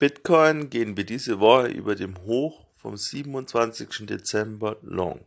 Bitcoin gehen wir diese Woche über dem Hoch vom siebenundzwanzigsten Dezember long.